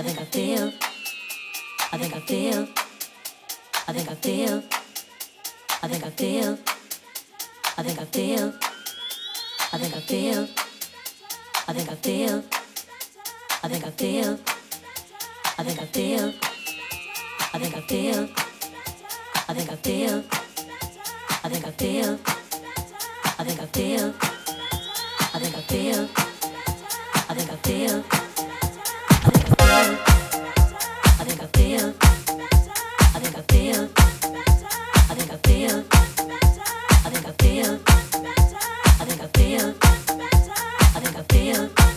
I think I feel. I think I feel. I think I feel. I think I feel. I think I feel. I think I feel. I think I feel. I think I feel. I think I feel. I think I feel. I think I feel. I think I feel. I think I feel. I think I feel. I think I feel. I think I feel.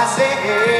fazer.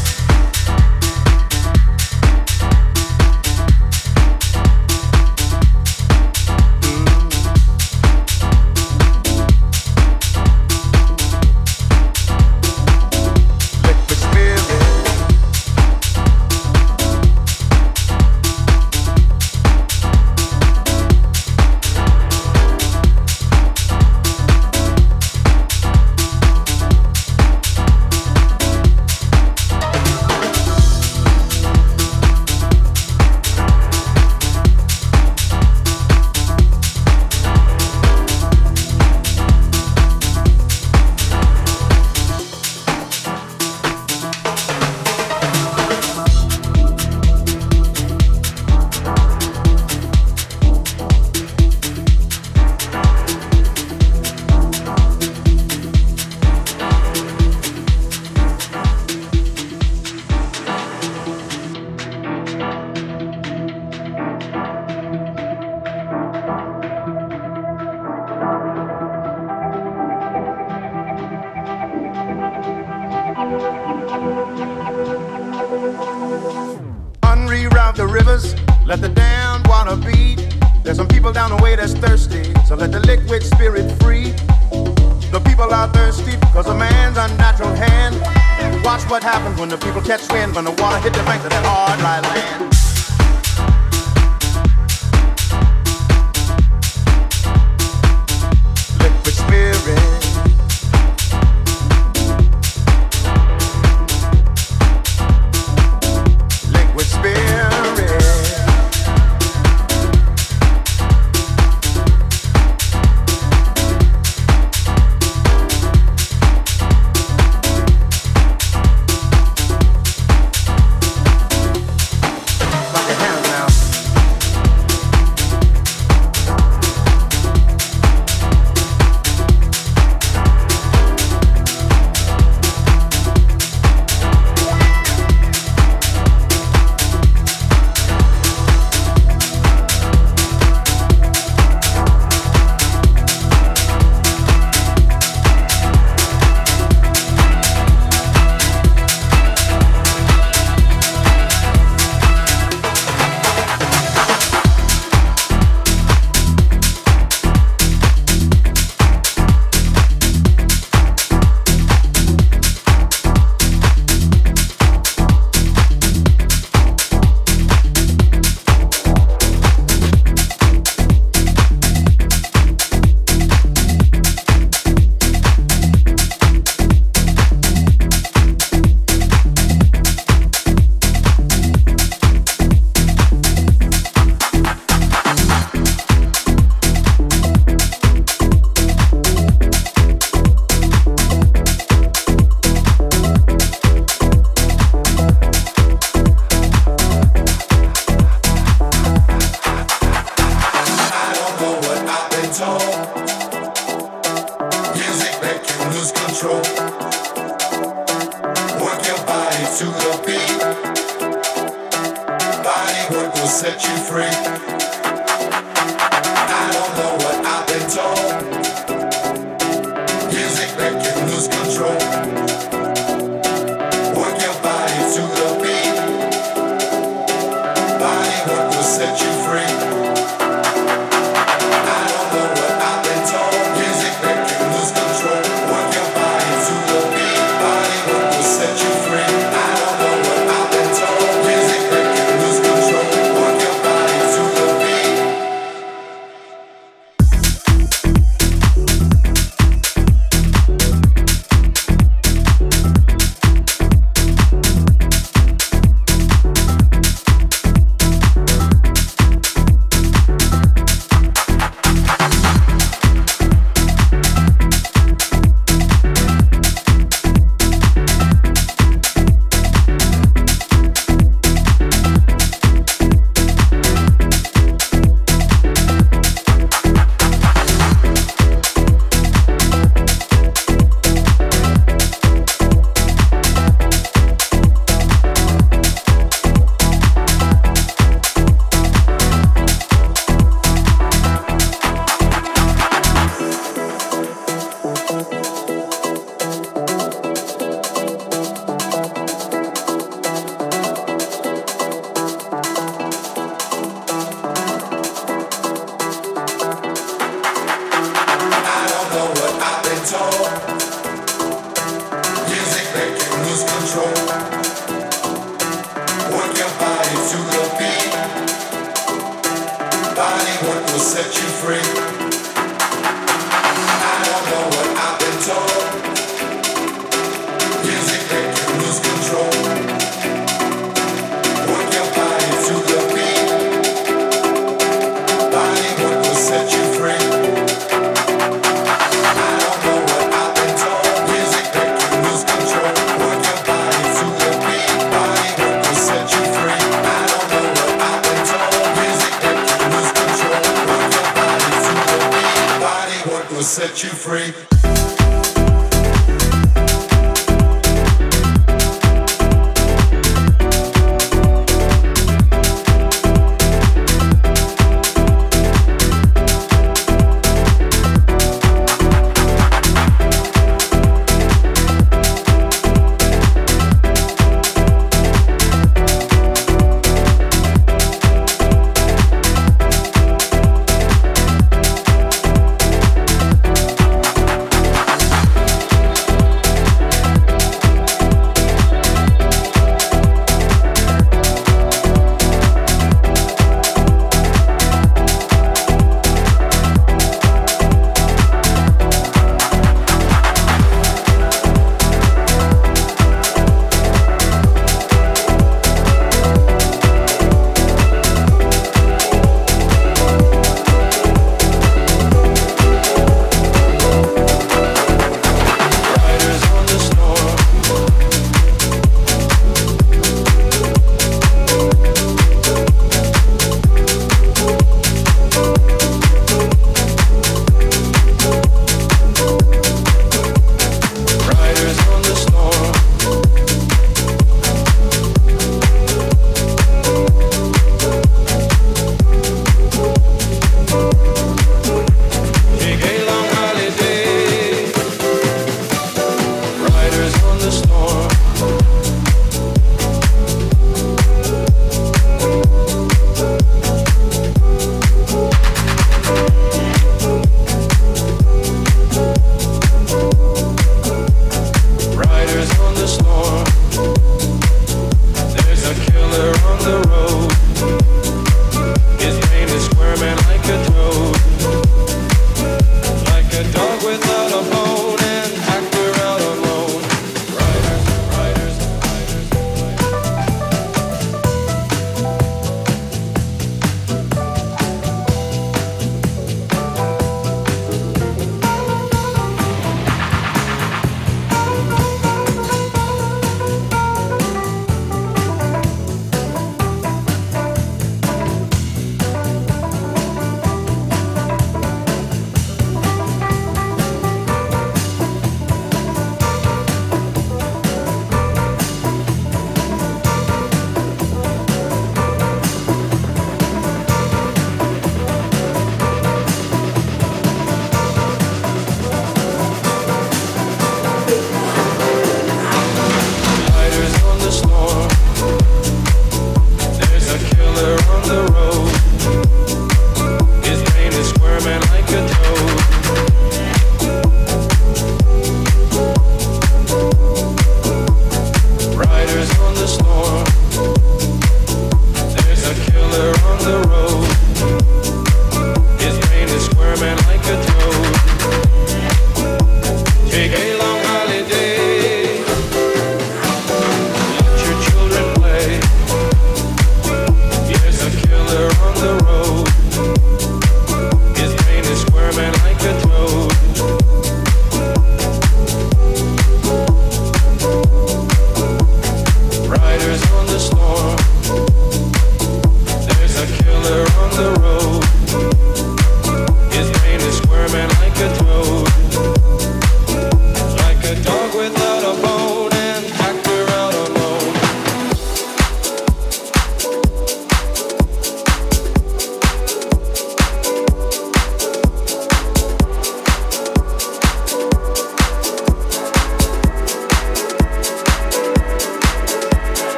word will set you free.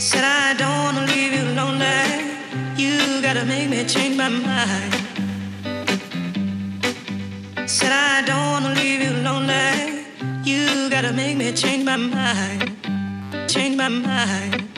Said I don't wanna leave you lonely. You gotta make me change my mind. Said I don't wanna leave you lonely. You gotta make me change my mind. Change my mind.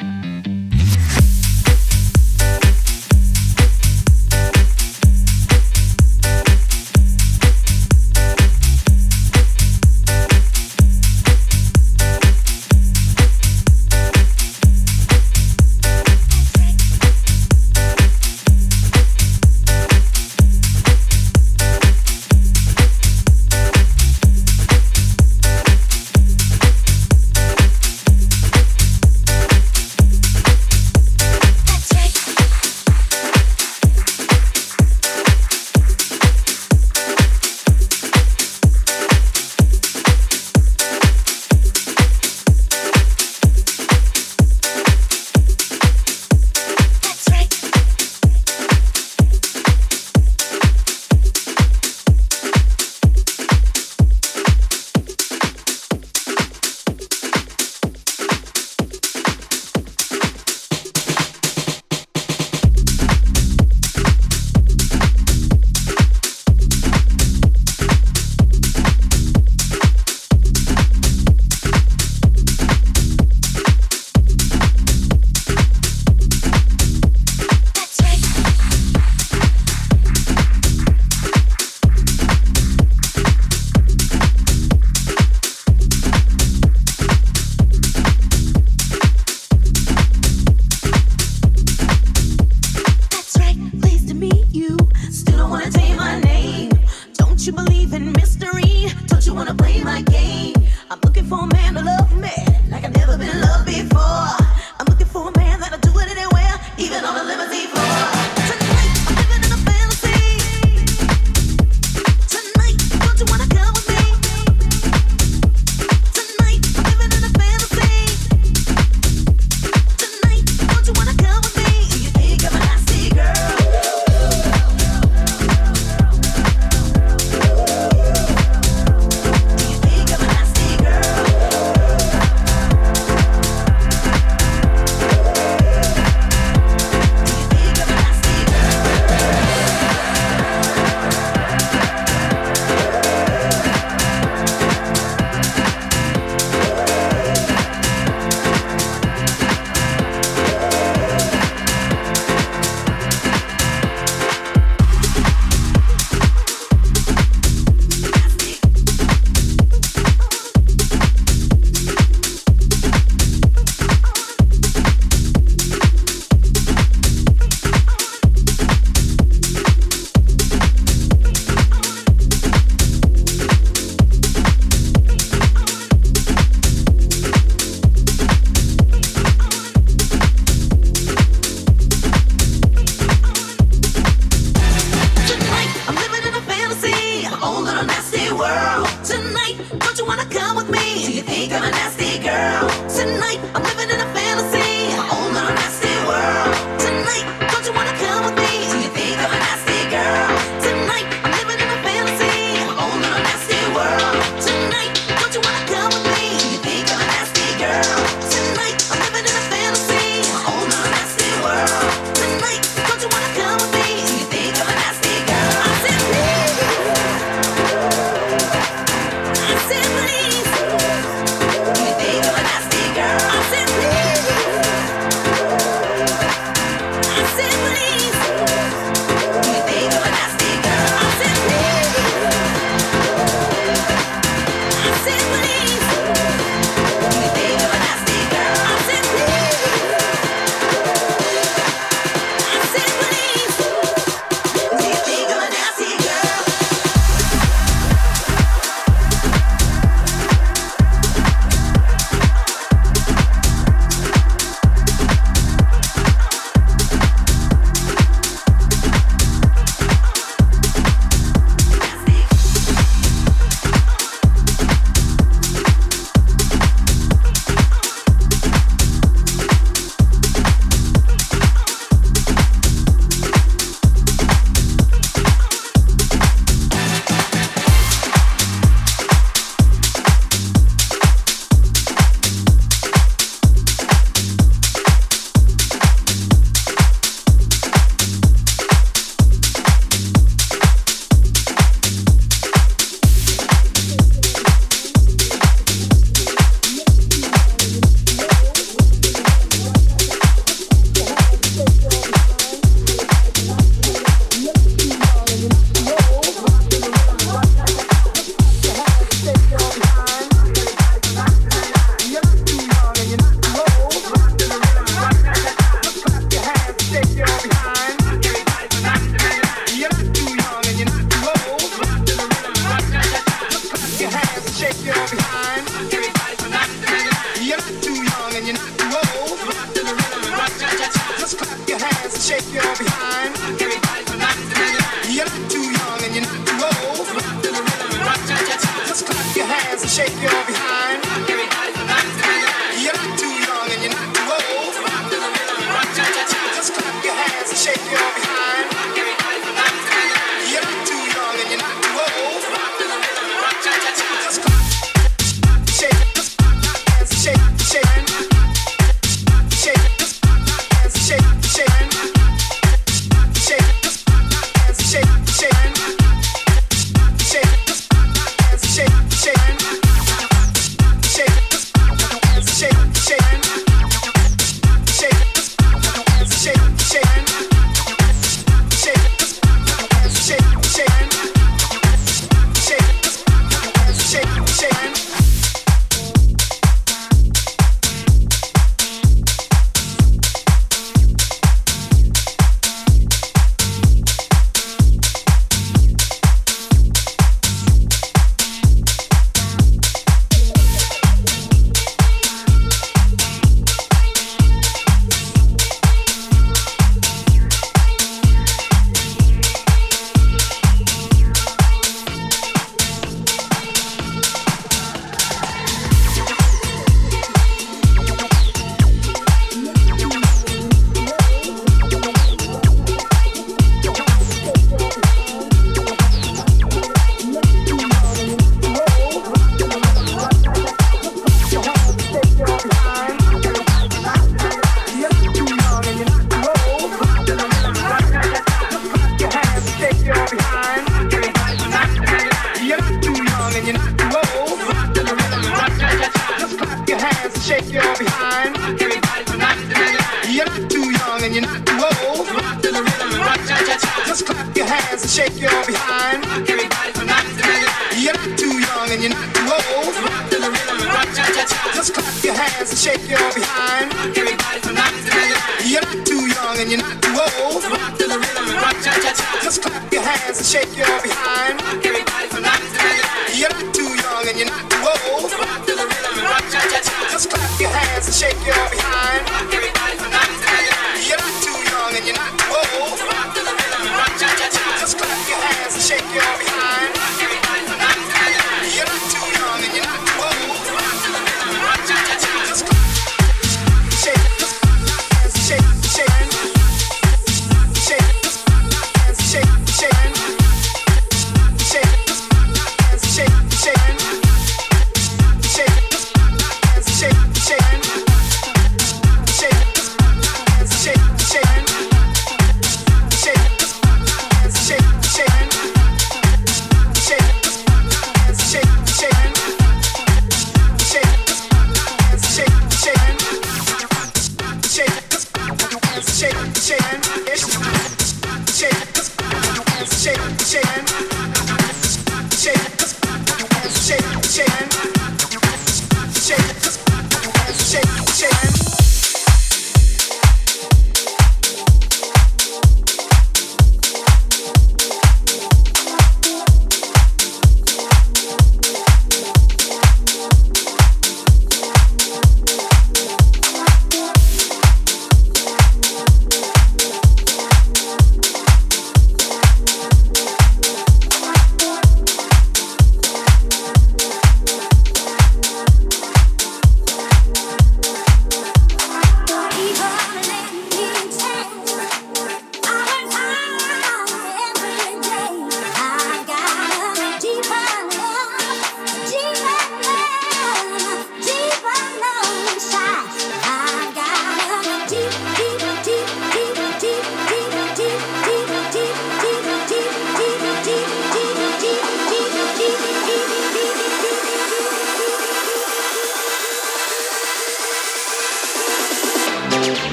Shake your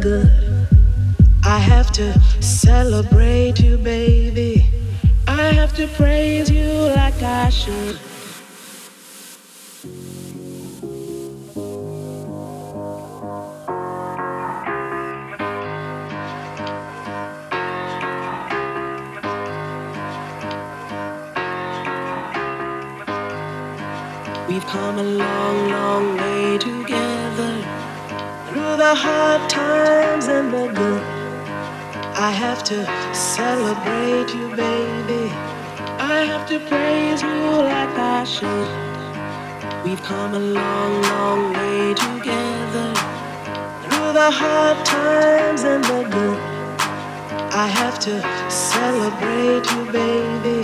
We've to celebrate you baby. I have to praise you like I should. We've come a long, long way the hard times and the good. I have to celebrate you, baby. I have to praise you like I should. We've come a long, long way together through the hard times and the good. I have to celebrate you, baby.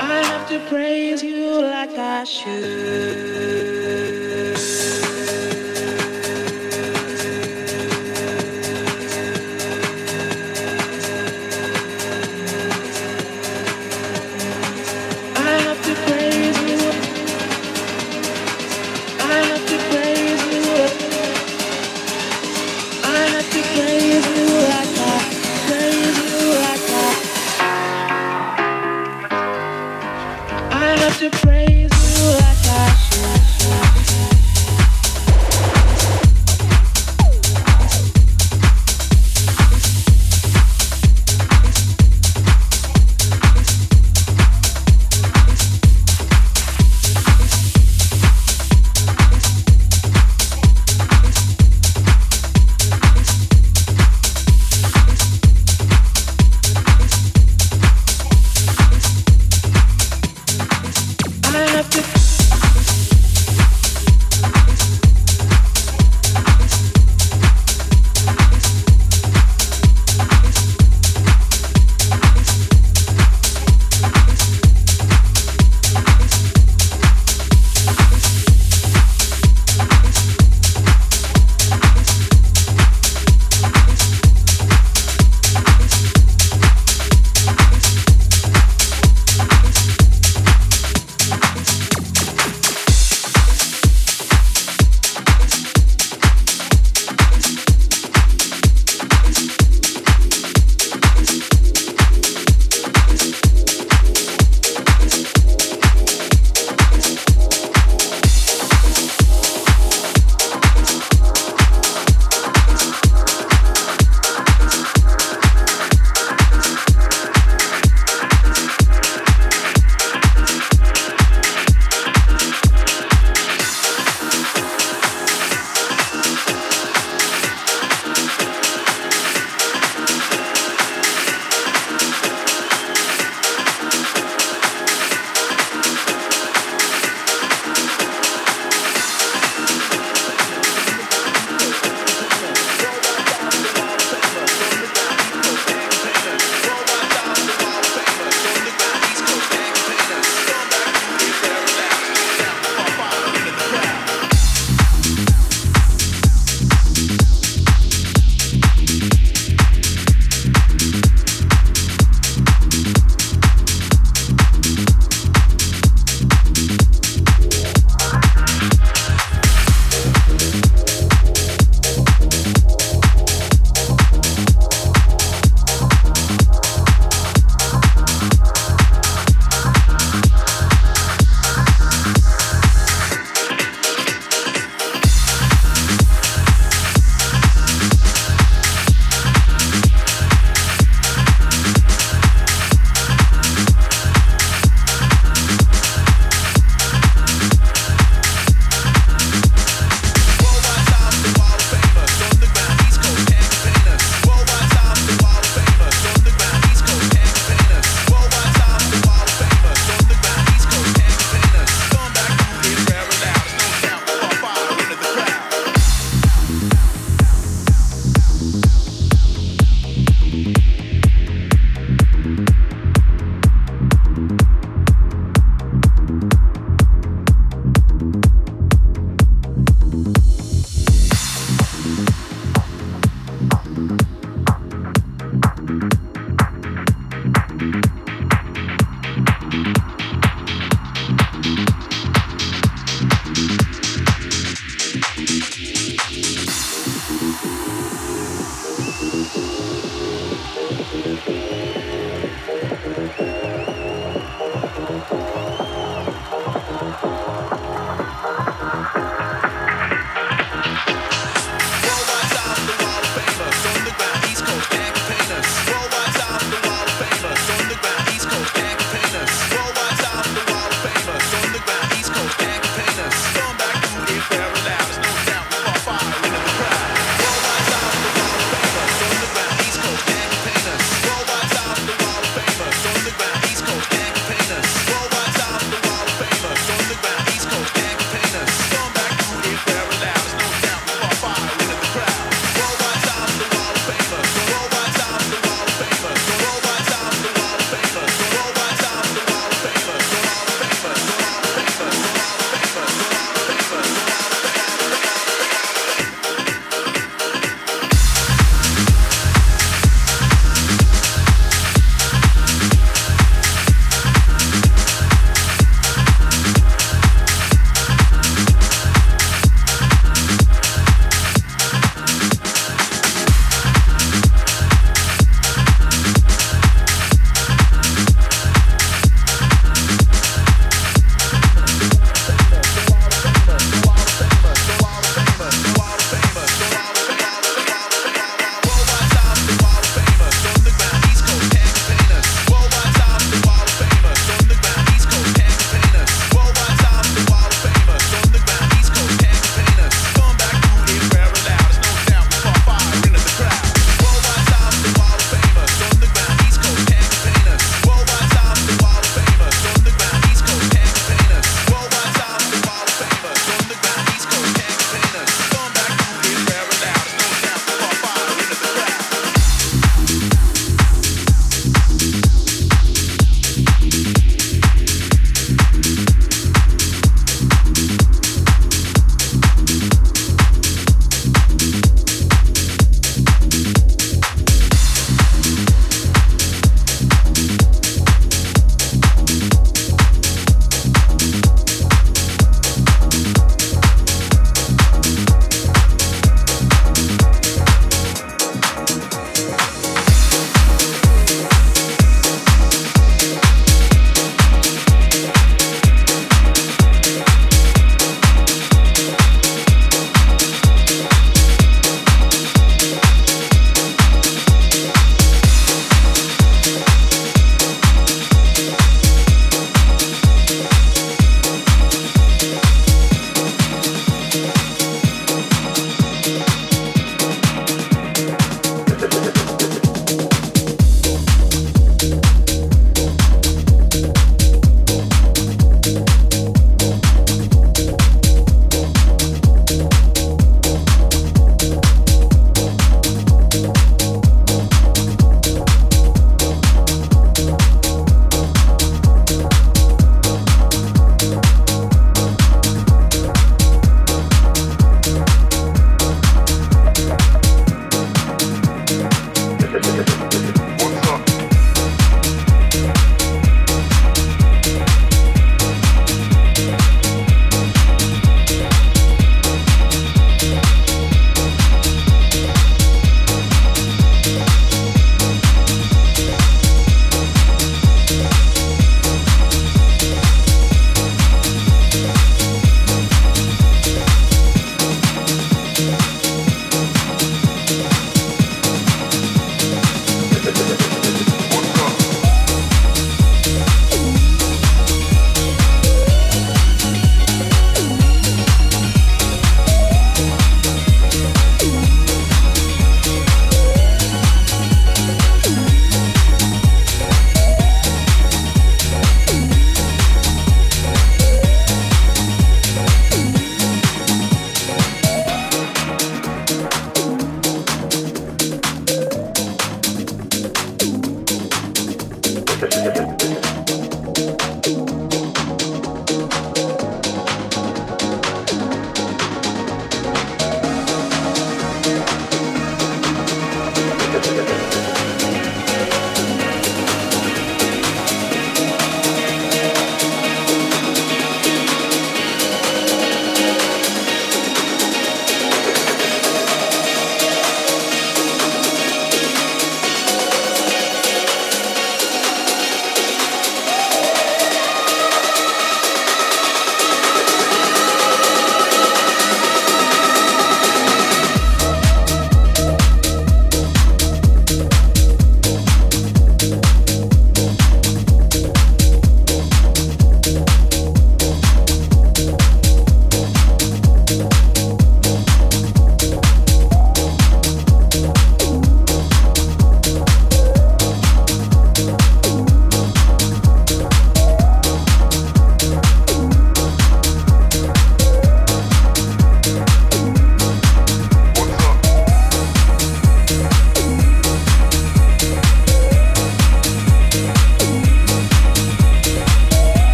I have to praise you like I should.